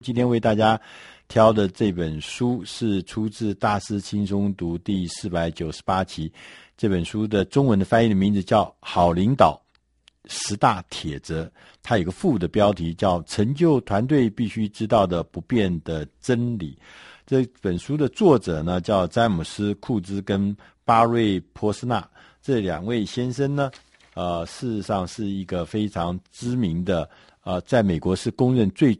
今天为大家挑的这本书是出自《大师轻松读》第四百九十八期。这本书的中文的翻译的名字叫《好领导十大铁则》，它有个副的标题叫《成就团队必须知道的不变的真理》。这本书的作者呢叫詹姆斯·库兹跟巴瑞·波斯纳这两位先生呢，呃，事实上是一个非常知名的，呃，在美国是公认最。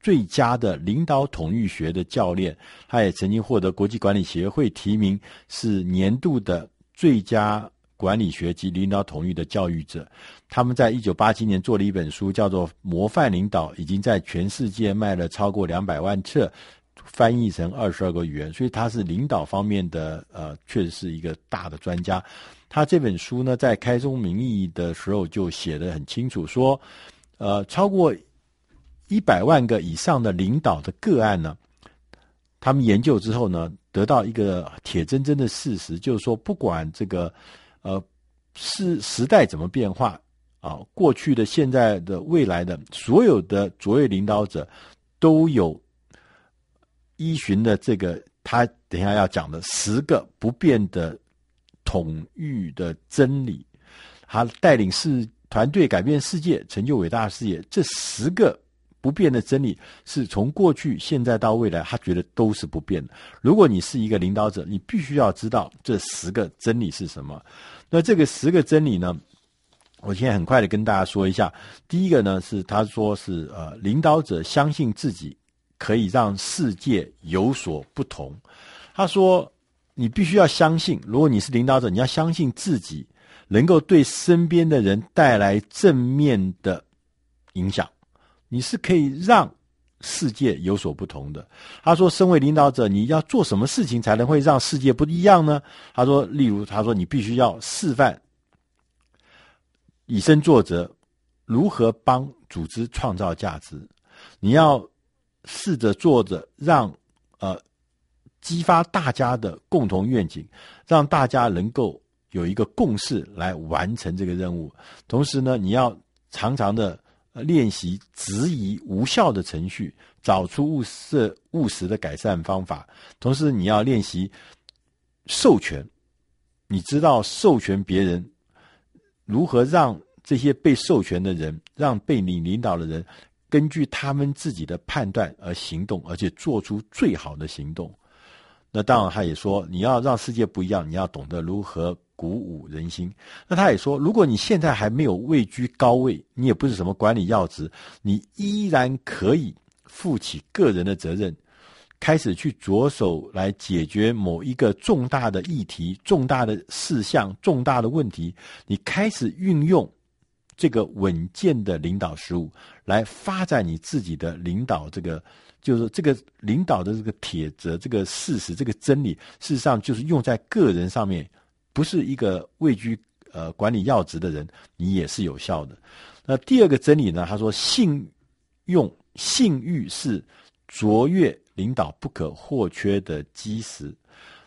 最佳的领导统御学的教练，他也曾经获得国际管理协会提名，是年度的最佳管理学及领导统御的教育者。他们在一九八七年做了一本书，叫做《模范领导》，已经在全世界卖了超过两百万册，翻译成二十二个语言。所以他是领导方面的，呃，确实是一个大的专家。他这本书呢，在开宗明义的时候就写得很清楚，说，呃，超过。一百万个以上的领导的个案呢，他们研究之后呢，得到一个铁铮铮的事实，就是说，不管这个呃是时代怎么变化啊，过去的、现在的、未来的，所有的卓越领导者都有依循的这个他等下要讲的十个不变的统御的真理，他带领世团队改变世界，成就伟大事业，这十个。不变的真理是从过去、现在到未来，他觉得都是不变的。如果你是一个领导者，你必须要知道这十个真理是什么。那这个十个真理呢，我现在很快的跟大家说一下。第一个呢是他说是呃，领导者相信自己可以让世界有所不同。他说你必须要相信，如果你是领导者，你要相信自己能够对身边的人带来正面的影响。你是可以让世界有所不同的。他说，身为领导者，你要做什么事情才能会让世界不一样呢？他说，例如，他说你必须要示范，以身作则，如何帮组织创造价值。你要试着做着，让呃激发大家的共同愿景，让大家能够有一个共识来完成这个任务。同时呢，你要常常的。练习质疑无效的程序，找出务实务实的改善方法。同时，你要练习授权。你知道授权别人如何让这些被授权的人，让被你领导的人，根据他们自己的判断而行动，而且做出最好的行动。那当然，他也说，你要让世界不一样，你要懂得如何。鼓舞人心。那他也说，如果你现在还没有位居高位，你也不是什么管理要职，你依然可以负起个人的责任，开始去着手来解决某一个重大的议题、重大的事项、重大的问题。你开始运用这个稳健的领导实务来发展你自己的领导，这个就是这个领导的这个铁则、这个事实、这个真理，事实上就是用在个人上面。不是一个位居呃管理要职的人，你也是有效的。那第二个真理呢？他说，信用信誉是卓越领导不可或缺的基石。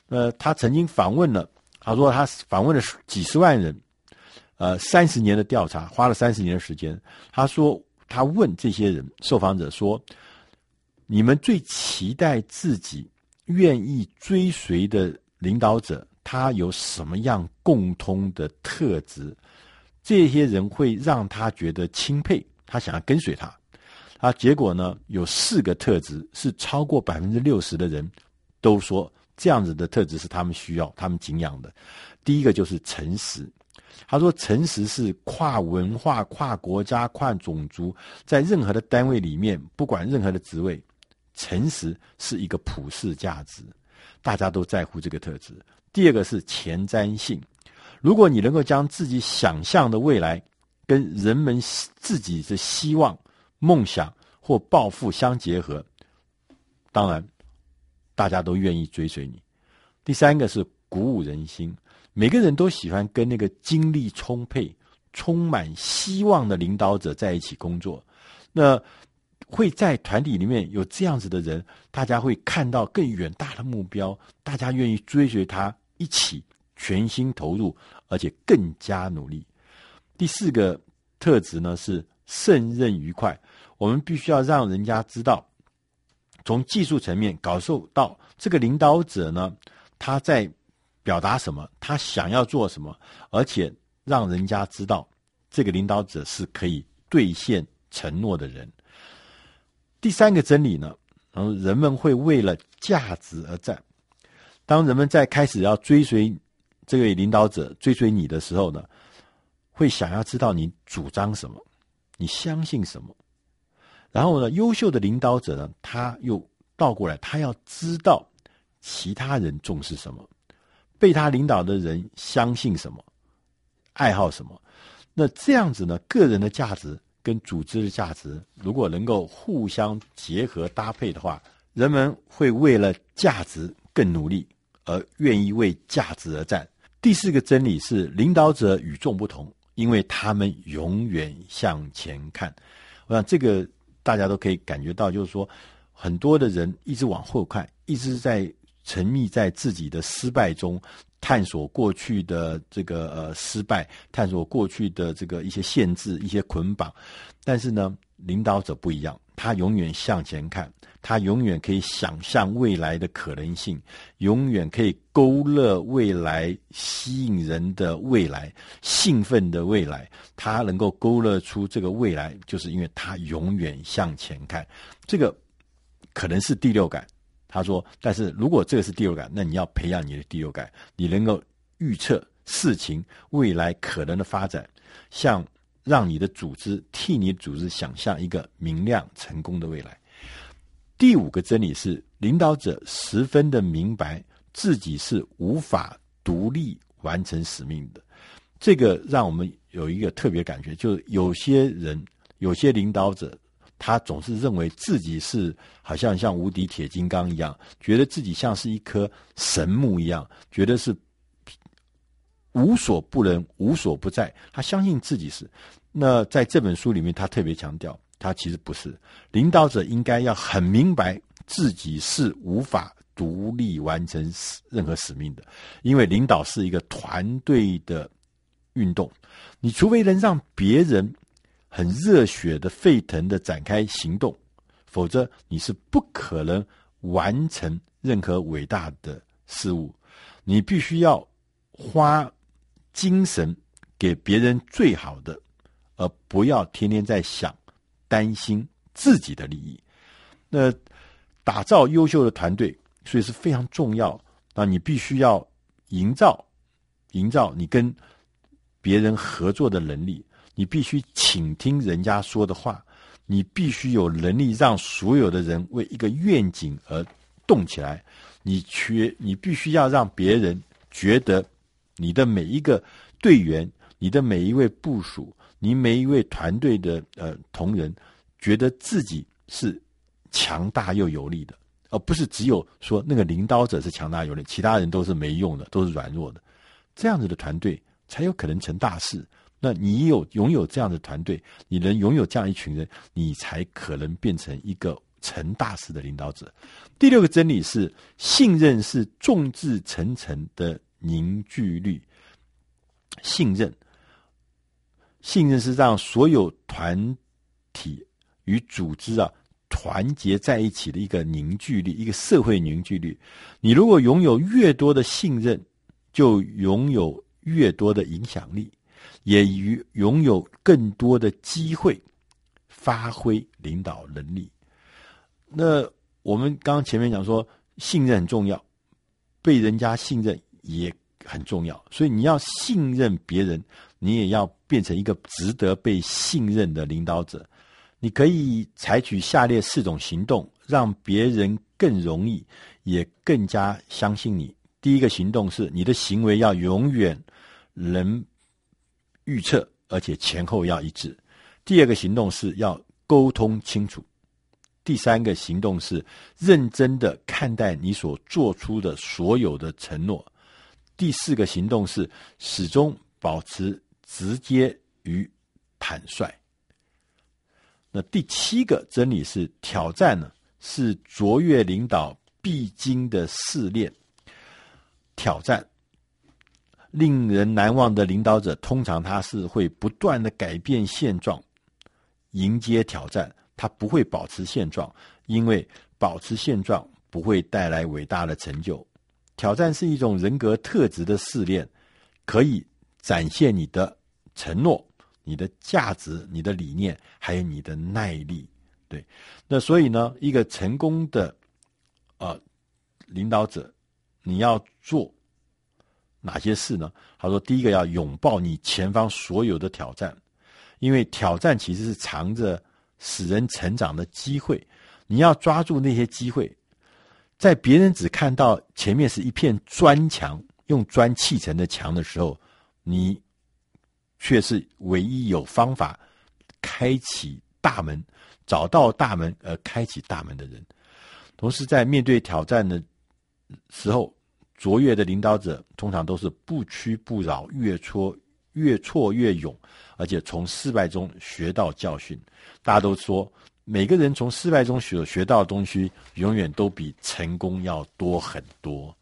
那他曾经访问了，他说他访问了几十万人，呃，三十年的调查，花了三十年的时间。他说他问这些人受访者说：“你们最期待自己愿意追随的领导者？”他有什么样共通的特质？这些人会让他觉得钦佩，他想要跟随他。啊，结果呢，有四个特质是超过百分之六十的人都说这样子的特质是他们需要、他们敬仰的。第一个就是诚实。他说，诚实是跨文化、跨国家、跨种族，在任何的单位里面，不管任何的职位，诚实是一个普世价值，大家都在乎这个特质。第二个是前瞻性，如果你能够将自己想象的未来跟人们自己的希望、梦想或抱负相结合，当然大家都愿意追随你。第三个是鼓舞人心，每个人都喜欢跟那个精力充沛、充满希望的领导者在一起工作。那会在团体里面有这样子的人，大家会看到更远大的目标，大家愿意追随他。一起全心投入，而且更加努力。第四个特质呢是胜任愉快。我们必须要让人家知道，从技术层面感受到这个领导者呢，他在表达什么，他想要做什么，而且让人家知道这个领导者是可以兑现承诺的人。第三个真理呢，然后人们会为了价值而战。当人们在开始要追随这位领导者、追随你的时候呢，会想要知道你主张什么，你相信什么。然后呢，优秀的领导者呢，他又倒过来，他要知道其他人重视什么，被他领导的人相信什么，爱好什么。那这样子呢，个人的价值。跟组织的价值如果能够互相结合搭配的话，人们会为了价值更努力，而愿意为价值而战。第四个真理是，领导者与众不同，因为他们永远向前看。我想这个大家都可以感觉到，就是说很多的人一直往后看，一直在沉溺在自己的失败中。探索过去的这个呃失败，探索过去的这个一些限制、一些捆绑，但是呢，领导者不一样，他永远向前看，他永远可以想象未来的可能性，永远可以勾勒未来吸引人的未来、兴奋的未来。他能够勾勒出这个未来，就是因为他永远向前看。这个可能是第六感。他说：“但是如果这个是第六感，那你要培养你的第六感，你能够预测事情未来可能的发展，像让你的组织替你组织想象一个明亮成功的未来。”第五个真理是，领导者十分的明白自己是无法独立完成使命的。这个让我们有一个特别感觉，就是有些人，有些领导者。他总是认为自己是好像像无敌铁金刚一样，觉得自己像是一棵神木一样，觉得是无所不能、无所不在。他相信自己是。那在这本书里面，他特别强调，他其实不是。领导者应该要很明白自己是无法独立完成任何使命的，因为领导是一个团队的运动。你除非能让别人。很热血的、沸腾的展开行动，否则你是不可能完成任何伟大的事物。你必须要花精神给别人最好的，而不要天天在想担心自己的利益。那打造优秀的团队，所以是非常重要。那你必须要营造、营造你跟别人合作的能力。你必须倾听人家说的话，你必须有能力让所有的人为一个愿景而动起来。你缺，你必须要让别人觉得你的每一个队员、你的每一位部署、你每一位团队的呃同仁，觉得自己是强大又有力的，而不是只有说那个领导者是强大有力，其他人都是没用的，都是软弱的。这样子的团队才有可能成大事。那你有拥有这样的团队，你能拥有这样一群人，你才可能变成一个成大事的领导者。第六个真理是，信任是众志成城的凝聚力。信任，信任是让所有团体与组织啊团结在一起的一个凝聚力，一个社会凝聚力。你如果拥有越多的信任，就拥有越多的影响力。也与拥有更多的机会发挥领导能力。那我们刚刚前面讲说，信任很重要，被人家信任也很重要。所以你要信任别人，你也要变成一个值得被信任的领导者。你可以采取下列四种行动，让别人更容易也更加相信你。第一个行动是，你的行为要永远能。预测，而且前后要一致。第二个行动是要沟通清楚。第三个行动是认真的看待你所做出的所有的承诺。第四个行动是始终保持直接与坦率。那第七个真理是挑战呢，是卓越领导必经的试炼。挑战。令人难忘的领导者，通常他是会不断的改变现状，迎接挑战。他不会保持现状，因为保持现状不会带来伟大的成就。挑战是一种人格特质的试炼，可以展现你的承诺、你的价值、你的理念，还有你的耐力。对，那所以呢，一个成功的呃领导者，你要做哪些事呢？他说，第一个要拥抱你前方所有的挑战，因为挑战其实是藏着使人成长的机会，你要抓住那些机会。在别人只看到前面是一片砖墙，用砖砌成的墙的时候，你却是唯一有方法开启大门。找到大门而开启大门的人，同时在面对挑战的时候，卓越的领导者通常都是不屈不挠，越挫越挫越勇，而且从失败中学到教训。大家都说，每个人从失败中学学到的东西，永远都比成功要多很多。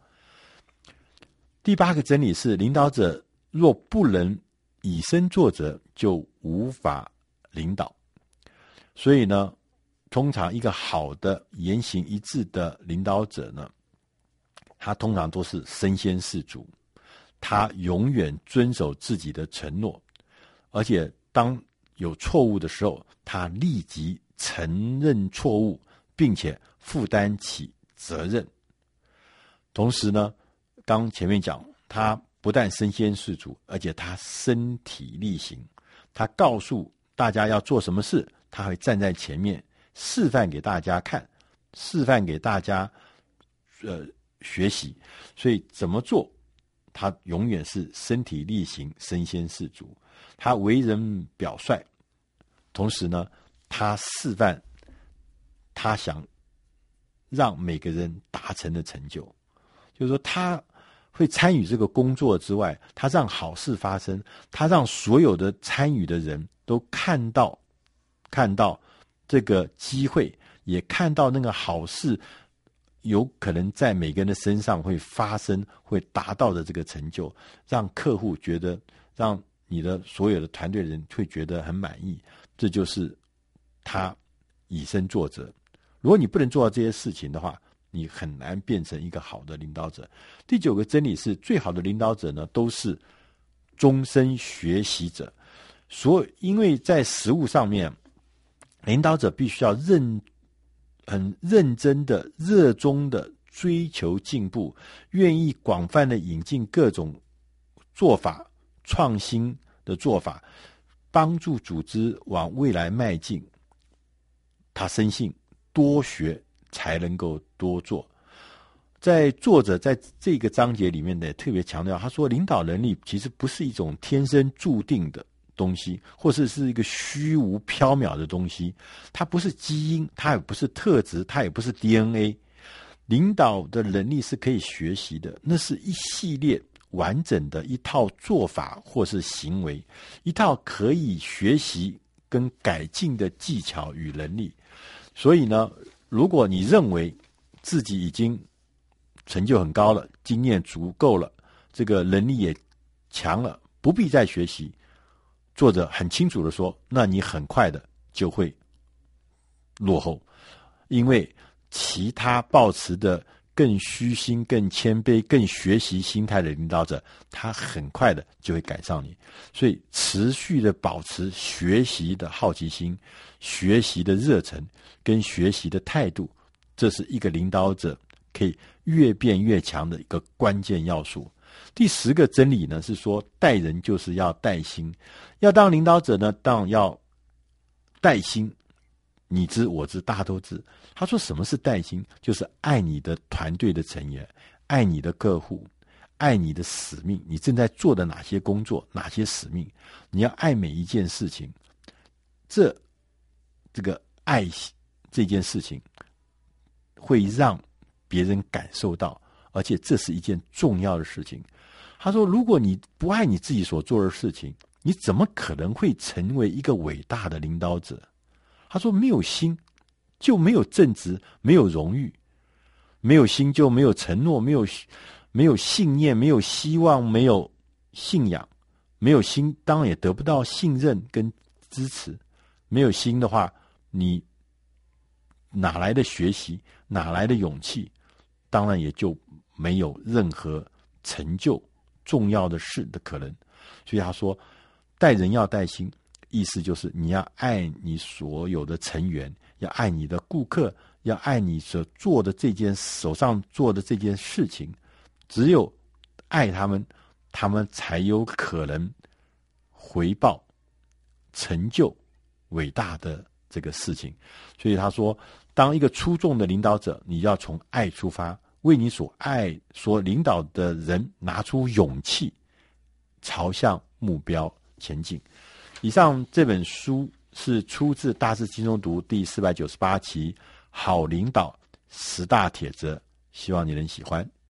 第八个真理是：领导者若不能以身作则，就无法领导。所以呢，通常一个好的言行一致的领导者呢，他通常都是身先士卒，他永远遵守自己的承诺，而且当有错误的时候，他立即承认错误，并且负担起责任。同时呢，刚前面讲，他不但身先士卒，而且他身体力行，他告诉大家要做什么事。他会站在前面示范给大家看，示范给大家呃学习。所以怎么做，他永远是身体力行、身先士卒。他为人表率，同时呢，他示范他想让每个人达成的成就，就是说他会参与这个工作之外，他让好事发生，他让所有的参与的人都看到。看到这个机会，也看到那个好事，有可能在每个人的身上会发生，会达到的这个成就，让客户觉得，让你的所有的团队人会觉得很满意。这就是他以身作则。如果你不能做到这些事情的话，你很难变成一个好的领导者。第九个真理是，最好的领导者呢，都是终身学习者。所以，因为在实务上面。领导者必须要认很认真的、热衷的追求进步，愿意广泛的引进各种做法、创新的做法，帮助组织往未来迈进。他深信多学才能够多做。在作者在这个章节里面呢，特别强调，他说领导能力其实不是一种天生注定的。东西，或者是一个虚无缥缈的东西，它不是基因，它也不是特质，它也不是 DNA。领导的能力是可以学习的，那是一系列完整的一套做法或是行为，一套可以学习跟改进的技巧与能力。所以呢，如果你认为自己已经成就很高了，经验足够了，这个能力也强了，不必再学习。作者很清楚的说：“那你很快的就会落后，因为其他抱持的更虚心、更谦卑、更学习心态的领导者，他很快的就会赶上你。所以，持续的保持学习的好奇心、学习的热忱跟学习的态度，这是一个领导者可以越变越强的一个关键要素。”第十个真理呢，是说带人就是要带心，要当领导者呢，当要带心。你知我知，大家都知。他说什么是带心？就是爱你的团队的成员，爱你的客户，爱你的使命。你正在做的哪些工作，哪些使命，你要爱每一件事情。这这个爱这件事情，会让别人感受到。而且这是一件重要的事情。他说：“如果你不爱你自己所做的事情，你怎么可能会成为一个伟大的领导者？”他说：“没有心，就没有正直，没有荣誉；没有心，就没有承诺，没有没有信念，没有希望，没有信仰。没有心，当然也得不到信任跟支持。没有心的话，你哪来的学习？哪来的勇气？当然也就没有任何成就重要的事的可能。所以他说，带人要带心，意思就是你要爱你所有的成员，要爱你的顾客，要爱你所做的这件手上做的这件事情。只有爱他们，他们才有可能回报成就伟大的这个事情。所以他说，当一个出众的领导者，你要从爱出发，为你所爱所领导的人拿出勇气，朝向目标前进。以上这本书是出自《大师轻松读》第四百九十八期《好领导十大铁则》，希望你能喜欢。